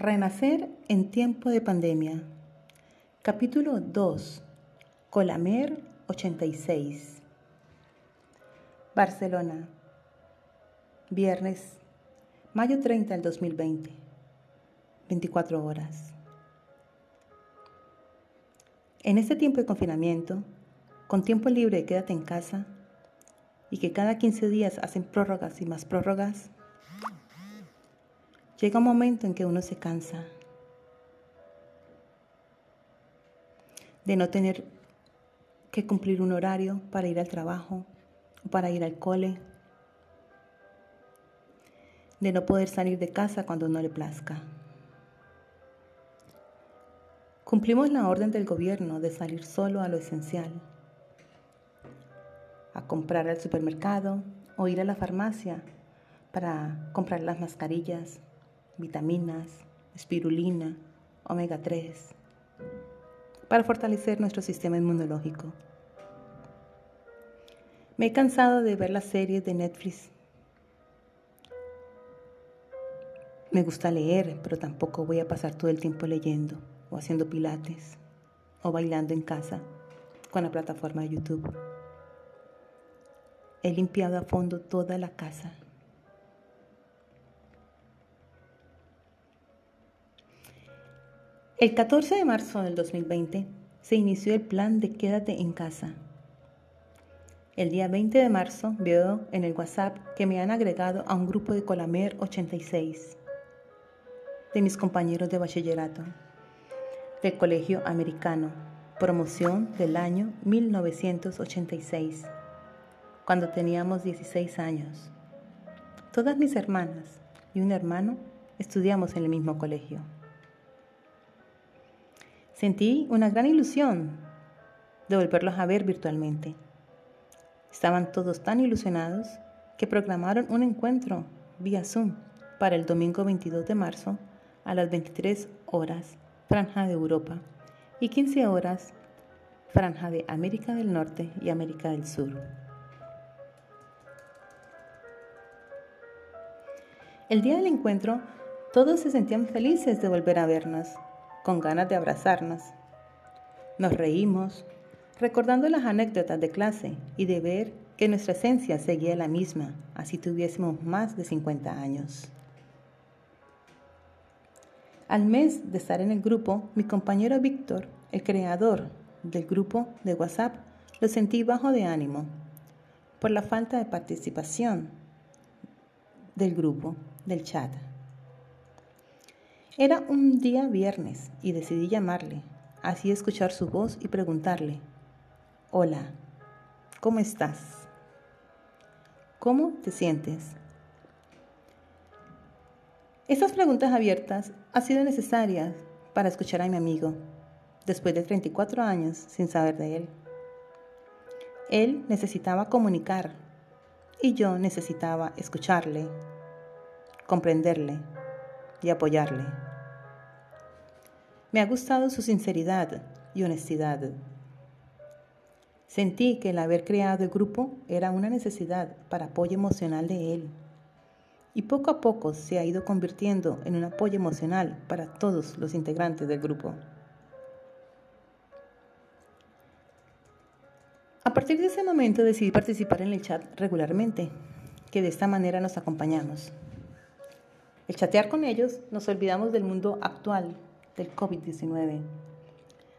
Renacer en tiempo de pandemia. Capítulo 2. Colamer 86. Barcelona. Viernes, mayo 30 del 2020. 24 horas. En este tiempo de confinamiento, con tiempo libre quédate en casa y que cada 15 días hacen prórrogas y más prórrogas, llega un momento en que uno se cansa de no tener que cumplir un horario para ir al trabajo o para ir al cole, de no poder salir de casa cuando no le plazca. Cumplimos la orden del gobierno de salir solo a lo esencial, a comprar al supermercado o ir a la farmacia para comprar las mascarillas, vitaminas, espirulina, omega 3, para fortalecer nuestro sistema inmunológico. Me he cansado de ver las series de Netflix. Me gusta leer, pero tampoco voy a pasar todo el tiempo leyendo o haciendo pilates o bailando en casa con la plataforma de YouTube. He limpiado a fondo toda la casa El 14 de marzo del 2020 se inició el plan de Quédate en casa. El día 20 de marzo veo en el WhatsApp que me han agregado a un grupo de Colamer 86 de mis compañeros de bachillerato del Colegio Americano, promoción del año 1986, cuando teníamos 16 años. Todas mis hermanas y un hermano estudiamos en el mismo colegio. Sentí una gran ilusión de volverlos a ver virtualmente. Estaban todos tan ilusionados que programaron un encuentro vía Zoom para el domingo 22 de marzo a las 23 horas, franja de Europa, y 15 horas, franja de América del Norte y América del Sur. El día del encuentro, todos se sentían felices de volver a vernos con ganas de abrazarnos. Nos reímos, recordando las anécdotas de clase y de ver que nuestra esencia seguía la misma, así tuviésemos más de 50 años. Al mes de estar en el grupo, mi compañero Víctor, el creador del grupo de WhatsApp, lo sentí bajo de ánimo por la falta de participación del grupo, del chat. Era un día viernes y decidí llamarle, así escuchar su voz y preguntarle, Hola, ¿cómo estás? ¿Cómo te sientes? Estas preguntas abiertas han sido necesarias para escuchar a mi amigo, después de 34 años sin saber de él. Él necesitaba comunicar y yo necesitaba escucharle, comprenderle y apoyarle. Me ha gustado su sinceridad y honestidad. Sentí que el haber creado el grupo era una necesidad para apoyo emocional de él. Y poco a poco se ha ido convirtiendo en un apoyo emocional para todos los integrantes del grupo. A partir de ese momento decidí participar en el chat regularmente, que de esta manera nos acompañamos. El chatear con ellos nos olvidamos del mundo actual del COVID-19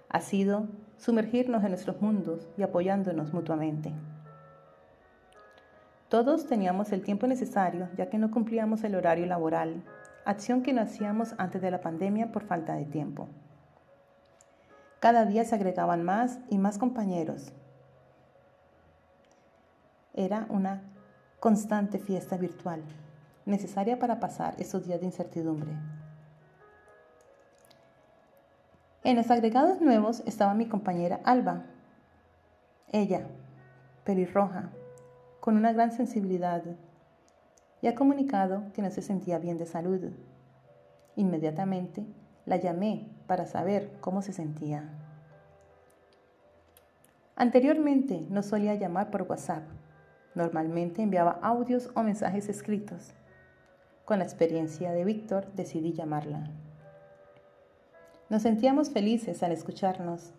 ha sido sumergirnos en nuestros mundos y apoyándonos mutuamente. Todos teníamos el tiempo necesario ya que no cumplíamos el horario laboral, acción que no hacíamos antes de la pandemia por falta de tiempo. Cada día se agregaban más y más compañeros. Era una constante fiesta virtual, necesaria para pasar esos días de incertidumbre. En los agregados nuevos estaba mi compañera Alba. Ella, pelirroja, con una gran sensibilidad, y ha comunicado que no se sentía bien de salud. Inmediatamente la llamé para saber cómo se sentía. Anteriormente no solía llamar por WhatsApp. Normalmente enviaba audios o mensajes escritos. Con la experiencia de Víctor decidí llamarla. Nos sentíamos felices al escucharnos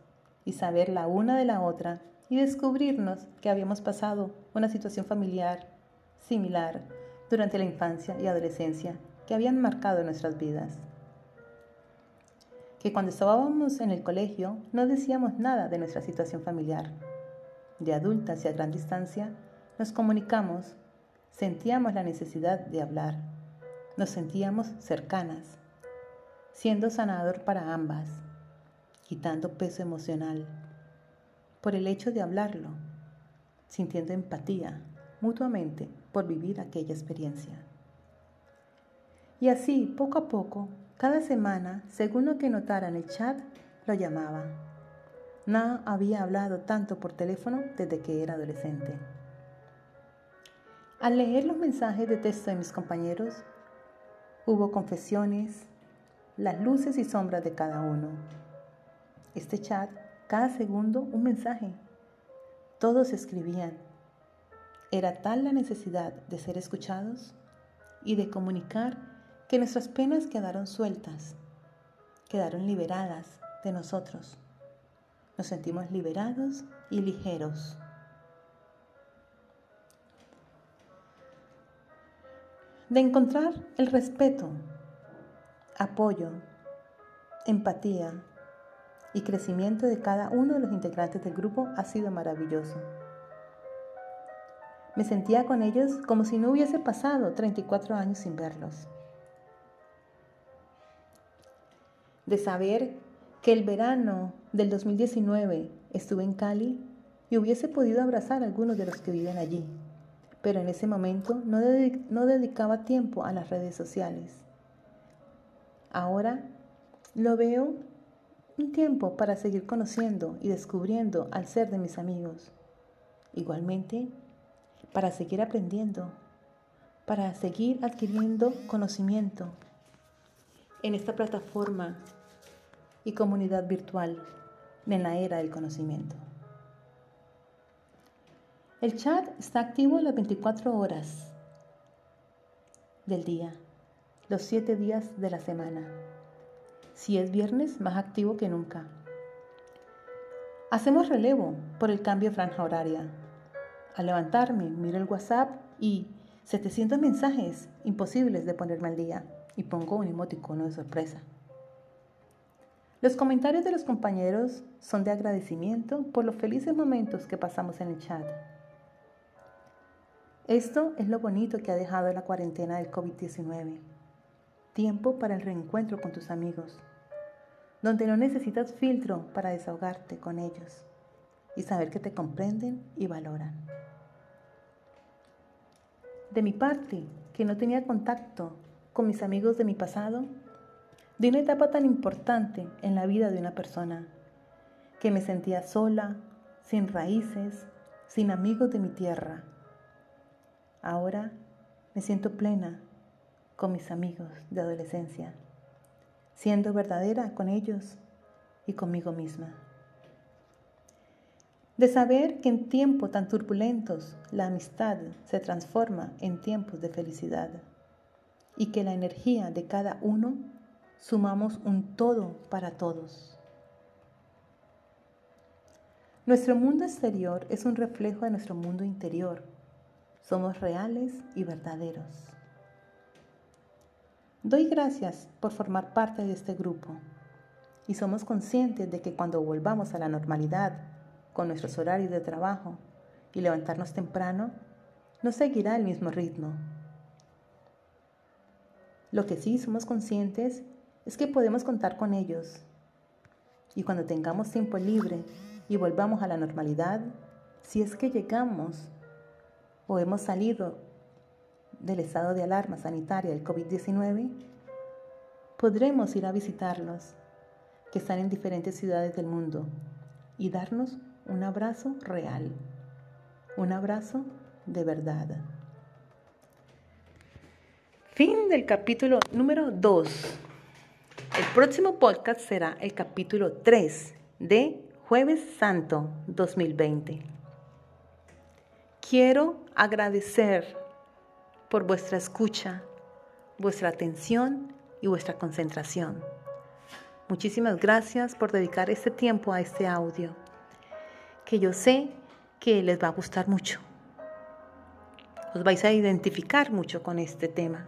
y saber la una de la otra y descubrirnos que habíamos pasado una situación familiar similar durante la infancia y adolescencia que habían marcado nuestras vidas. Que cuando estábamos en el colegio no decíamos nada de nuestra situación familiar. De adultas y a gran distancia nos comunicamos, sentíamos la necesidad de hablar, nos sentíamos cercanas, siendo sanador para ambas, quitando peso emocional por el hecho de hablarlo, sintiendo empatía mutuamente por vivir aquella experiencia. Y así, poco a poco, cada semana, según lo que notara en el chat, lo llamaba. No había hablado tanto por teléfono desde que era adolescente. Al leer los mensajes de texto de mis compañeros, hubo confesiones, las luces y sombras de cada uno. Este chat, cada segundo un mensaje. Todos escribían, era tal la necesidad de ser escuchados y de comunicar que nuestras penas quedaron sueltas, quedaron liberadas de nosotros. Nos sentimos liberados y ligeros. De encontrar el respeto, apoyo, empatía y crecimiento de cada uno de los integrantes del grupo ha sido maravilloso. Me sentía con ellos como si no hubiese pasado 34 años sin verlos. De saber que el verano del 2019 estuve en Cali y hubiese podido abrazar a algunos de los que viven allí, pero en ese momento no, no dedicaba tiempo a las redes sociales. Ahora lo veo un tiempo para seguir conociendo y descubriendo al ser de mis amigos. Igualmente, para seguir aprendiendo, para seguir adquiriendo conocimiento en esta plataforma y comunidad virtual en la era del conocimiento. El chat está activo las 24 horas del día, los 7 días de la semana. Si es viernes, más activo que nunca. Hacemos relevo por el cambio de franja horaria al levantarme, miro el WhatsApp y 700 mensajes imposibles de ponerme al día y pongo un emoticono de sorpresa. Los comentarios de los compañeros son de agradecimiento por los felices momentos que pasamos en el chat. Esto es lo bonito que ha dejado la cuarentena del COVID-19. Tiempo para el reencuentro con tus amigos, donde no necesitas filtro para desahogarte con ellos y saber que te comprenden y valoran. De mi parte, que no tenía contacto con mis amigos de mi pasado, de una etapa tan importante en la vida de una persona, que me sentía sola, sin raíces, sin amigos de mi tierra. Ahora me siento plena con mis amigos de adolescencia, siendo verdadera con ellos y conmigo misma de saber que en tiempos tan turbulentos la amistad se transforma en tiempos de felicidad y que la energía de cada uno sumamos un todo para todos. Nuestro mundo exterior es un reflejo de nuestro mundo interior. Somos reales y verdaderos. Doy gracias por formar parte de este grupo y somos conscientes de que cuando volvamos a la normalidad con nuestros horarios de trabajo y levantarnos temprano, no seguirá el mismo ritmo. Lo que sí somos conscientes es que podemos contar con ellos. Y cuando tengamos tiempo libre y volvamos a la normalidad, si es que llegamos o hemos salido del estado de alarma sanitaria del COVID-19, podremos ir a visitarlos, que están en diferentes ciudades del mundo, y darnos un abrazo real, un abrazo de verdad. Fin del capítulo número 2. El próximo podcast será el capítulo 3 de Jueves Santo 2020. Quiero agradecer por vuestra escucha, vuestra atención y vuestra concentración. Muchísimas gracias por dedicar este tiempo a este audio, que yo sé que les va a gustar mucho. Os vais a identificar mucho con este tema.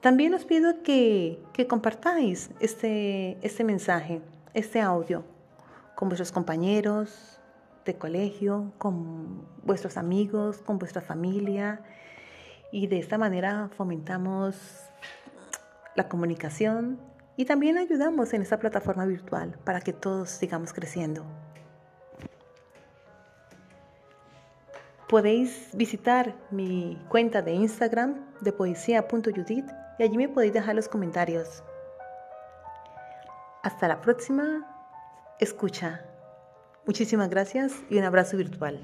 También os pido que, que compartáis este, este mensaje, este audio, con vuestros compañeros de colegio, con vuestros amigos, con vuestra familia. Y de esta manera fomentamos la comunicación y también ayudamos en esta plataforma virtual para que todos sigamos creciendo. Podéis visitar mi cuenta de Instagram de poesía.judith y allí me podéis dejar los comentarios. Hasta la próxima escucha. Muchísimas gracias y un abrazo virtual.